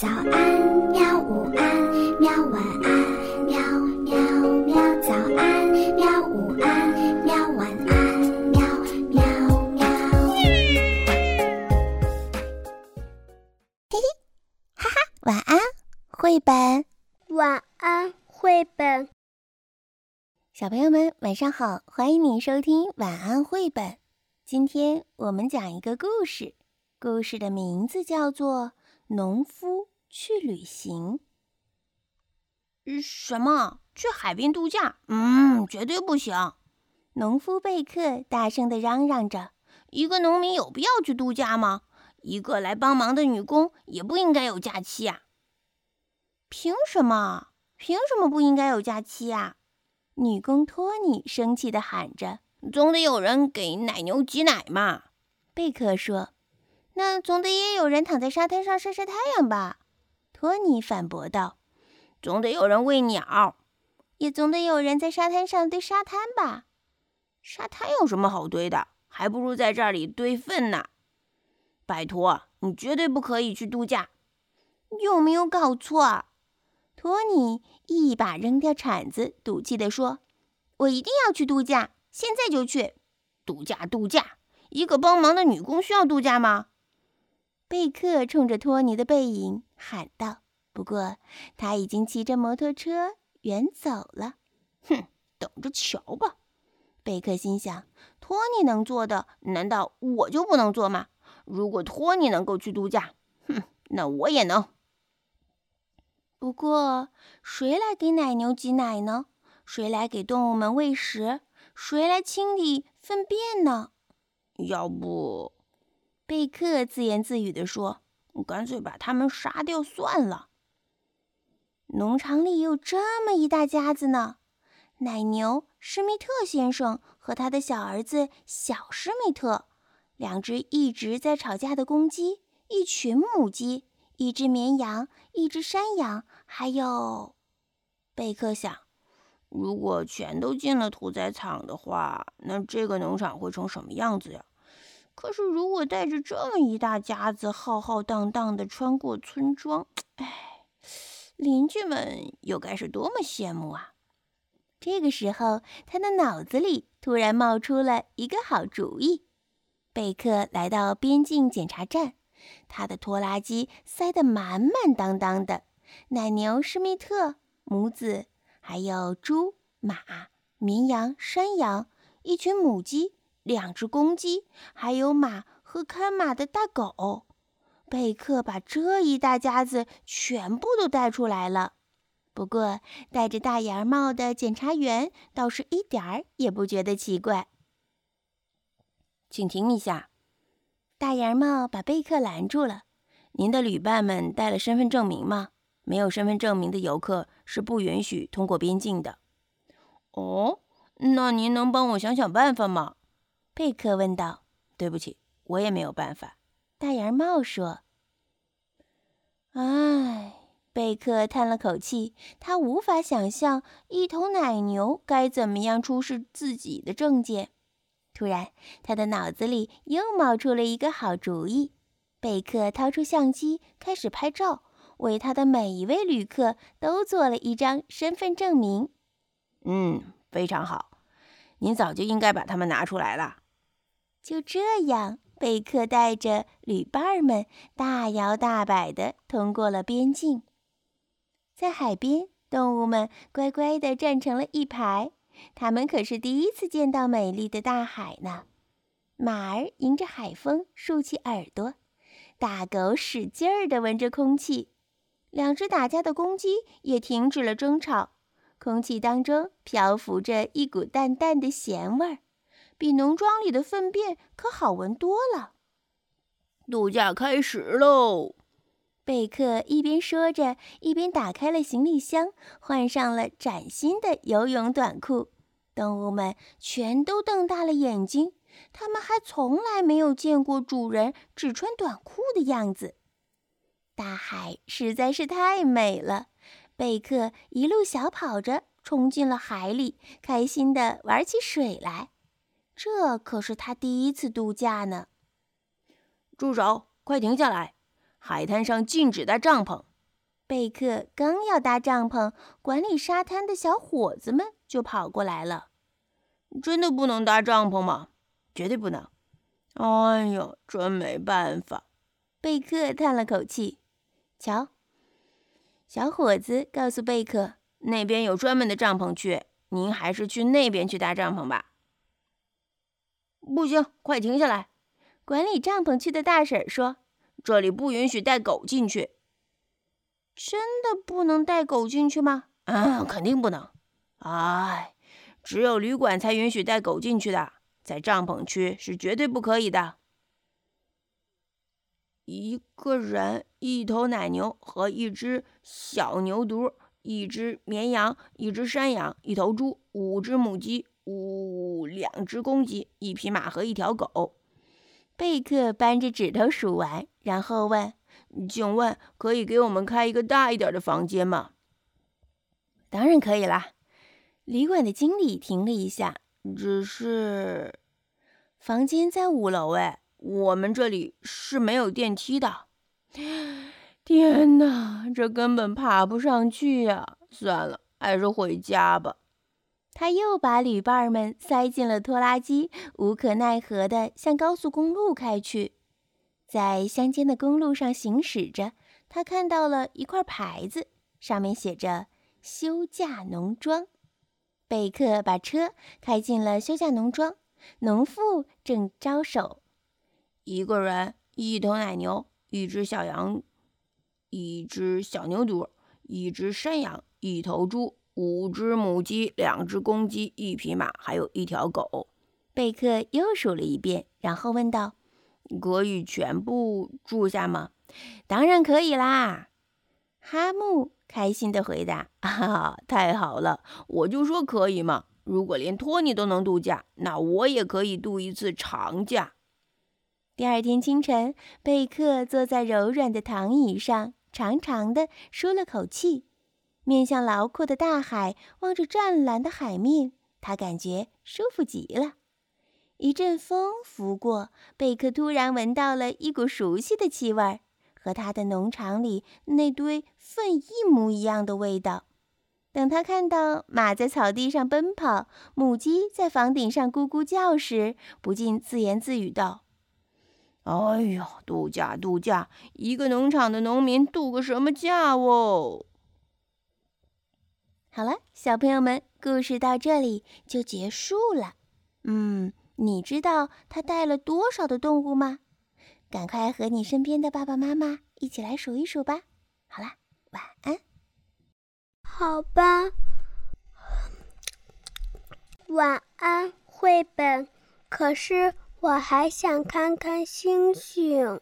早安，喵！午安，喵！晚安，喵喵喵！早安，喵！午安，喵！晚安，喵喵喵！嘿嘿，哈哈，晚安，绘本。晚安，绘本。小朋友们，晚上好！欢迎你收听晚安绘本。今天我们讲一个故事，故事的名字叫做《农夫》。去旅行？什么？去海边度假？嗯，绝对不行！农夫贝克大声的嚷嚷着：“一个农民有必要去度假吗？一个来帮忙的女工也不应该有假期啊！凭什么？凭什么不应该有假期啊？”女工托尼生气的喊着：“总得有人给奶牛挤奶嘛！”贝克说：“那总得也有人躺在沙滩上晒晒太阳吧？”托尼反驳道：“总得有人喂鸟，也总得有人在沙滩上堆沙滩吧？沙滩有什么好堆的？还不如在这里堆粪呢！拜托，你绝对不可以去度假！有没有搞错？”托尼一把扔掉铲子，赌气地说：“我一定要去度假，现在就去度假！度假！一个帮忙的女工需要度假吗？”贝克冲着托尼的背影喊道：“不过他已经骑着摩托车远走了。”哼，等着瞧吧！贝克心想：“托尼能做的，难道我就不能做吗？如果托尼能够去度假，哼，那我也能。不过，谁来给奶牛挤奶呢？谁来给动物们喂食？谁来清理粪便呢？要不……”贝克自言自语地说：“干脆把他们杀掉算了。”农场里有这么一大家子呢，奶牛施密特先生和他的小儿子小施密特，两只一直在吵架的公鸡，一群母鸡，一只绵羊，一只山羊，还有……贝克想，如果全都进了屠宰场的话，那这个农场会成什么样子呀？可是，如果带着这么一大家子浩浩荡荡的穿过村庄，哎，邻居们又该是多么羡慕啊！这个时候，他的脑子里突然冒出了一个好主意。贝克来到边境检查站，他的拖拉机塞得满满当当的，奶牛施密特、母子，还有猪、马、绵羊、山羊，一群母鸡。两只公鸡，还有马和看马的大狗，贝克把这一大家子全部都带出来了。不过，戴着大檐帽的检察员倒是一点儿也不觉得奇怪。请停一下！大檐帽把贝克拦住了。您的旅伴们带了身份证明吗？没有身份证明的游客是不允许通过边境的。哦，那您能帮我想想办法吗？贝克问道：“对不起，我也没有办法。”大檐帽说：“唉。”贝克叹了口气，他无法想象一头奶牛该怎么样出示自己的证件。突然，他的脑子里又冒出了一个好主意。贝克掏出相机，开始拍照，为他的每一位旅客都做了一张身份证明。嗯，非常好，您早就应该把它们拿出来了。就这样，贝克带着旅伴们大摇大摆地通过了边境。在海边，动物们乖乖地站成了一排，他们可是第一次见到美丽的大海呢。马儿迎着海风竖起耳朵，大狗使劲儿地闻着空气，两只打架的公鸡也停止了争吵，空气当中漂浮着一股淡淡的咸味儿。比农庄里的粪便可好闻多了。度假开始喽！贝克一边说着，一边打开了行李箱，换上了崭新的游泳短裤。动物们全都瞪大了眼睛，他们还从来没有见过主人只穿短裤的样子。大海实在是太美了，贝克一路小跑着冲进了海里，开心地玩起水来。这可是他第一次度假呢！住手！快停下来！海滩上禁止搭帐篷，贝克刚要搭帐篷，管理沙滩的小伙子们就跑过来了。真的不能搭帐篷吗？绝对不能！哎呀，真没办法。贝克叹了口气。瞧，小伙子告诉贝克，那边有专门的帐篷区，您还是去那边去搭帐篷吧。不行，快停下来！管理帐篷区的大婶说：“这里不允许带狗进去。”真的不能带狗进去吗？嗯，肯定不能。哎，只有旅馆才允许带狗进去的，在帐篷区是绝对不可以的。一个人，一头奶牛和一只小牛犊，一只绵羊，一只山羊，一头猪，五只母鸡，五两只公鸡，一匹马和一条狗。贝克扳着指头数完，然后问。请问可以给我们开一个大一点的房间吗？当然可以啦。旅馆的经理停了一下，只是房间在五楼哎，我们这里是没有电梯的。天哪，这根本爬不上去呀！算了，还是回家吧。他又把旅伴们塞进了拖拉机，无可奈何地向高速公路开去。在乡间的公路上行驶着，他看到了一块牌子，上面写着“休假农庄”。贝克把车开进了休假农庄，农妇正招手：一个人，一头奶牛，一只小羊，一只小牛犊，一只山羊，一头猪，五只母鸡，两只公鸡，一匹马，还有一条狗。贝克又数了一遍，然后问道。可以全部住下吗？当然可以啦！哈木开心地回答：“哈啊，太好了！我就说可以嘛！如果连托尼都能度假，那我也可以度一次长假。”第二天清晨，贝克坐在柔软的躺椅上，长长的舒了口气，面向辽阔的大海，望着湛蓝的海面，他感觉舒服极了。一阵风拂过，贝克突然闻到了一股熟悉的气味，和他的农场里那堆粪一模一样的味道。等他看到马在草地上奔跑，母鸡在房顶上咕咕叫时，不禁自言自语道：“哎呦，度假度假，一个农场的农民度个什么假哦！”好了，小朋友们，故事到这里就结束了。嗯。你知道他带了多少的动物吗？赶快和你身边的爸爸妈妈一起来数一数吧。好啦，晚安。好吧，晚安，绘本。可是我还想看看星星。